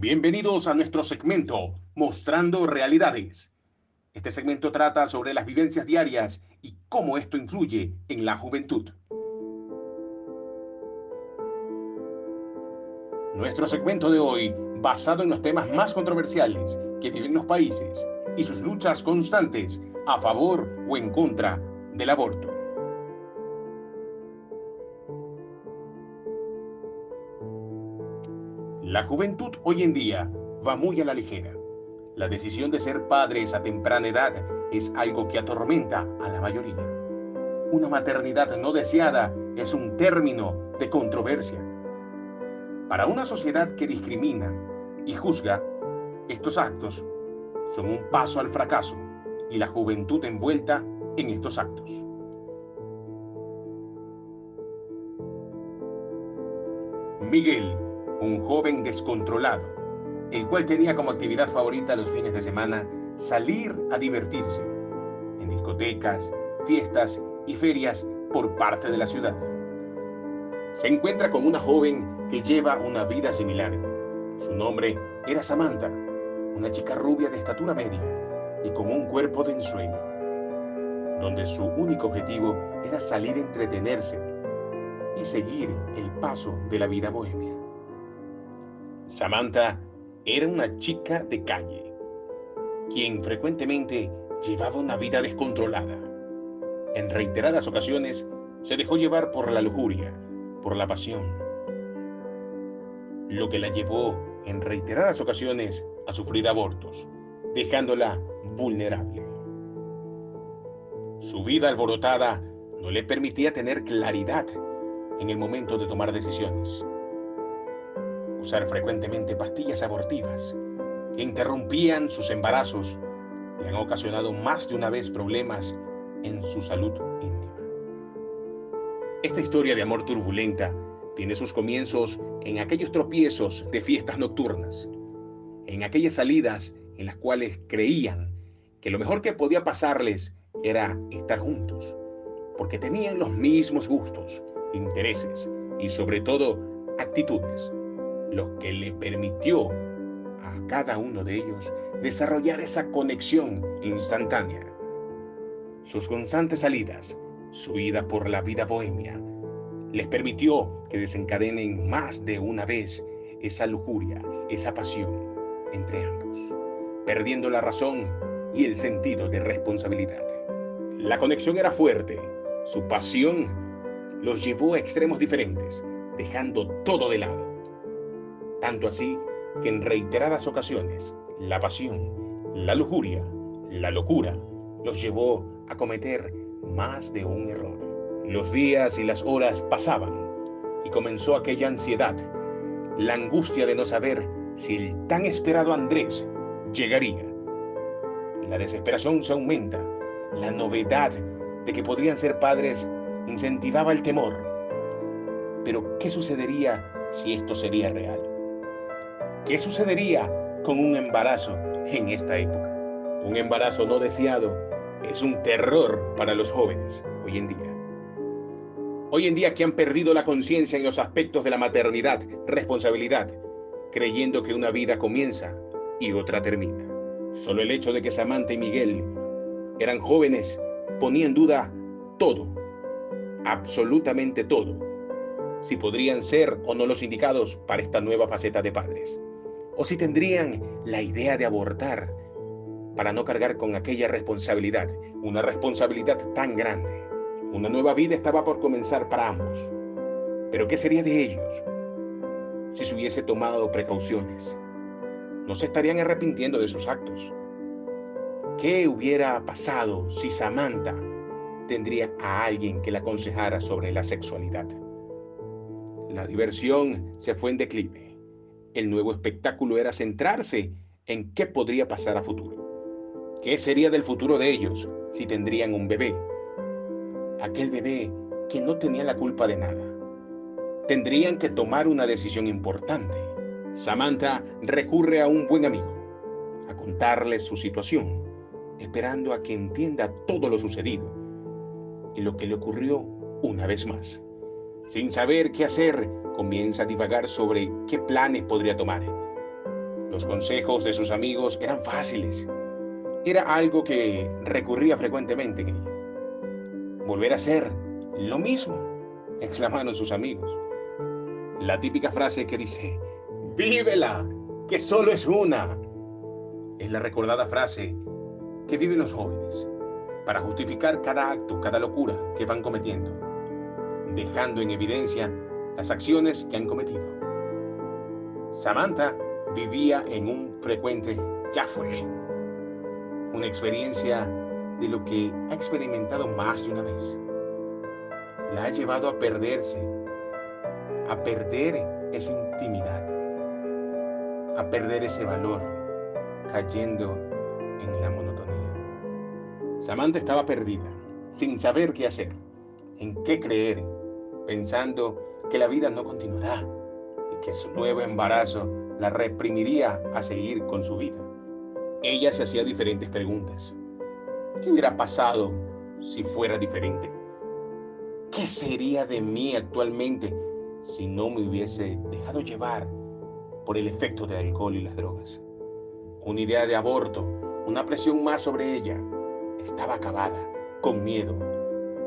Bienvenidos a nuestro segmento Mostrando Realidades. Este segmento trata sobre las vivencias diarias y cómo esto influye en la juventud. Nuestro segmento de hoy, basado en los temas más controversiales que viven los países y sus luchas constantes a favor o en contra del aborto. La juventud hoy en día va muy a la ligera. La decisión de ser padres a temprana edad es algo que atormenta a la mayoría. Una maternidad no deseada es un término de controversia. Para una sociedad que discrimina y juzga, estos actos son un paso al fracaso y la juventud envuelta en estos actos. Miguel, un joven descontrolado, el cual tenía como actividad favorita los fines de semana salir a divertirse en discotecas, fiestas y ferias por parte de la ciudad. Se encuentra con una joven que lleva una vida similar. Su nombre era Samantha, una chica rubia de estatura media y con un cuerpo de ensueño, donde su único objetivo era salir a entretenerse y seguir el paso de la vida bohemia. Samantha era una chica de calle, quien frecuentemente llevaba una vida descontrolada. En reiteradas ocasiones se dejó llevar por la lujuria, por la pasión, lo que la llevó en reiteradas ocasiones a sufrir abortos, dejándola vulnerable. Su vida alborotada no le permitía tener claridad en el momento de tomar decisiones. Usar frecuentemente pastillas abortivas que interrumpían sus embarazos le han ocasionado más de una vez problemas en su salud íntima. Esta historia de amor turbulenta tiene sus comienzos en aquellos tropiezos de fiestas nocturnas, en aquellas salidas en las cuales creían que lo mejor que podía pasarles era estar juntos, porque tenían los mismos gustos, intereses y sobre todo actitudes, lo que le permitió a cada uno de ellos desarrollar esa conexión instantánea. Sus constantes salidas, su ida por la vida bohemia, les permitió que desencadenen más de una vez esa lujuria, esa pasión entre ambos, perdiendo la razón y el sentido de responsabilidad. La conexión era fuerte, su pasión los llevó a extremos diferentes, dejando todo de lado. Tanto así que en reiteradas ocasiones la pasión, la lujuria, la locura los llevó a cometer más de un error. Los días y las horas pasaban y comenzó aquella ansiedad, la angustia de no saber si el tan esperado Andrés llegaría. La desesperación se aumenta, la novedad de que podrían ser padres incentivaba el temor. Pero, ¿qué sucedería si esto sería real? ¿Qué sucedería con un embarazo en esta época? Un embarazo no deseado es un terror para los jóvenes hoy en día. Hoy en día que han perdido la conciencia en los aspectos de la maternidad, responsabilidad, creyendo que una vida comienza y otra termina. Solo el hecho de que Samantha y Miguel eran jóvenes ponía en duda todo, absolutamente todo, si podrían ser o no los indicados para esta nueva faceta de padres, o si tendrían la idea de abortar para no cargar con aquella responsabilidad, una responsabilidad tan grande. Una nueva vida estaba por comenzar para ambos. Pero ¿qué sería de ellos si se hubiese tomado precauciones? No se estarían arrepintiendo de sus actos. ¿Qué hubiera pasado si Samantha tendría a alguien que la aconsejara sobre la sexualidad? La diversión se fue en declive. El nuevo espectáculo era centrarse en qué podría pasar a futuro. ¿Qué sería del futuro de ellos si tendrían un bebé? aquel bebé que no tenía la culpa de nada. Tendrían que tomar una decisión importante. Samantha recurre a un buen amigo, a contarle su situación, esperando a que entienda todo lo sucedido y lo que le ocurrió una vez más. Sin saber qué hacer, comienza a divagar sobre qué planes podría tomar. Los consejos de sus amigos eran fáciles. Era algo que recurría frecuentemente en ella. Volver a ser lo mismo, exclamaron sus amigos. La típica frase que dice, vívela, que solo es una. Es la recordada frase que viven los jóvenes para justificar cada acto, cada locura que van cometiendo, dejando en evidencia las acciones que han cometido. Samantha vivía en un frecuente ya fue, una experiencia de lo que ha experimentado más de una vez. La ha llevado a perderse, a perder esa intimidad, a perder ese valor, cayendo en la monotonía. Samantha estaba perdida, sin saber qué hacer, en qué creer, pensando que la vida no continuará y que su nuevo embarazo la reprimiría a seguir con su vida. Ella se hacía diferentes preguntas. ¿Qué hubiera pasado si fuera diferente? ¿Qué sería de mí actualmente si no me hubiese dejado llevar por el efecto del alcohol y las drogas? Una idea de aborto, una presión más sobre ella, estaba acabada, con miedo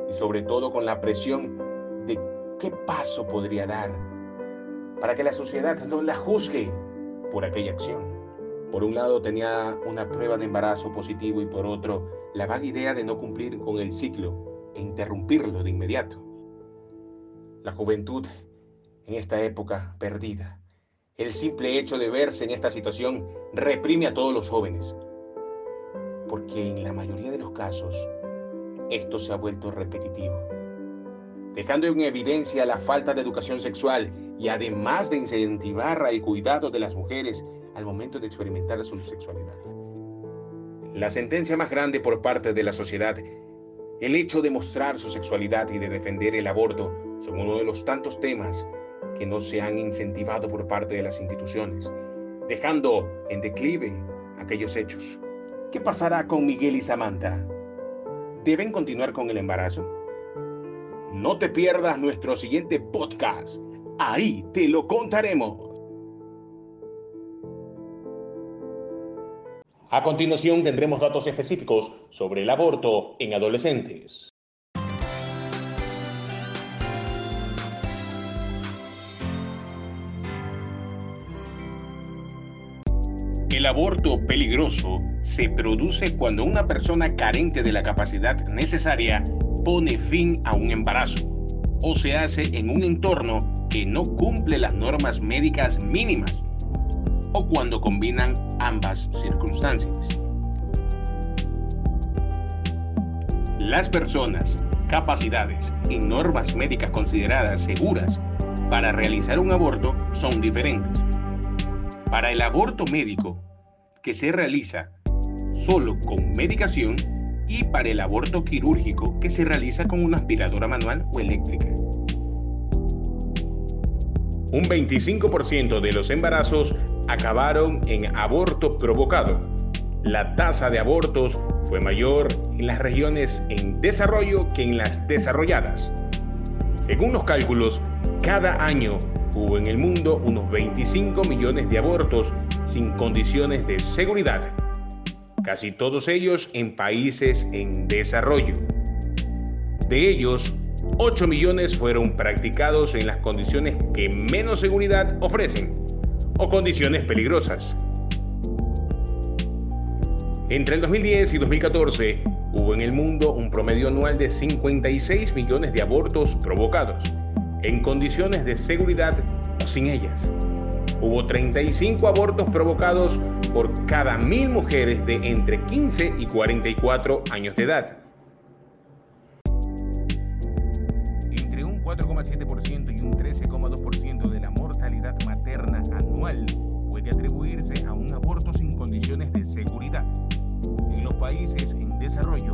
y sobre todo con la presión qué paso podría dar para que la sociedad no la juzgue por aquella acción. Por un lado tenía una prueba de embarazo positivo y por otro la vaga idea de no cumplir con el ciclo e interrumpirlo de inmediato. La juventud en esta época perdida. El simple hecho de verse en esta situación reprime a todos los jóvenes, porque en la mayoría de los casos esto se ha vuelto repetitivo, dejando en evidencia la falta de educación sexual y además de incentivar el cuidado de las mujeres al momento de experimentar su sexualidad. La sentencia más grande por parte de la sociedad, el hecho de mostrar su sexualidad y de defender el aborto, son uno de los tantos temas que no se han incentivado por parte de las instituciones, dejando en declive aquellos hechos. ¿Qué pasará con Miguel y Samantha? ¿Deben continuar con el embarazo? No te pierdas nuestro siguiente podcast. Ahí te lo contaremos. A continuación tendremos datos específicos sobre el aborto en adolescentes. El aborto peligroso se produce cuando una persona carente de la capacidad necesaria pone fin a un embarazo o se hace en un entorno que no cumple las normas médicas mínimas o cuando combinan ambas circunstancias. Las personas, capacidades y normas médicas consideradas seguras para realizar un aborto son diferentes. Para el aborto médico, que se realiza solo con medicación y para el aborto quirúrgico que se realiza con una aspiradora manual o eléctrica. Un 25% de los embarazos acabaron en aborto provocado. La tasa de abortos fue mayor en las regiones en desarrollo que en las desarrolladas. Según los cálculos, cada año hubo en el mundo unos 25 millones de abortos sin condiciones de seguridad casi todos ellos en países en desarrollo. De ellos, 8 millones fueron practicados en las condiciones que menos seguridad ofrecen o condiciones peligrosas. Entre el 2010 y 2014 hubo en el mundo un promedio anual de 56 millones de abortos provocados en condiciones de seguridad o sin ellas. Hubo 35 abortos provocados por cada mil mujeres de entre 15 y 44 años de edad. Entre un 4,7% y un 13,2% de la mortalidad materna anual puede atribuirse a un aborto sin condiciones de seguridad. En los países en desarrollo,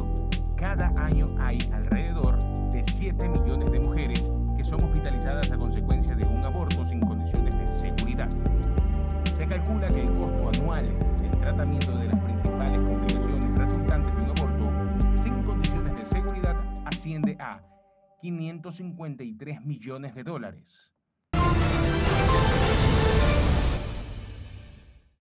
cada año hay alrededor de 7 millones de mujeres que son hospitalizadas a consecuencia de 553 millones de dólares.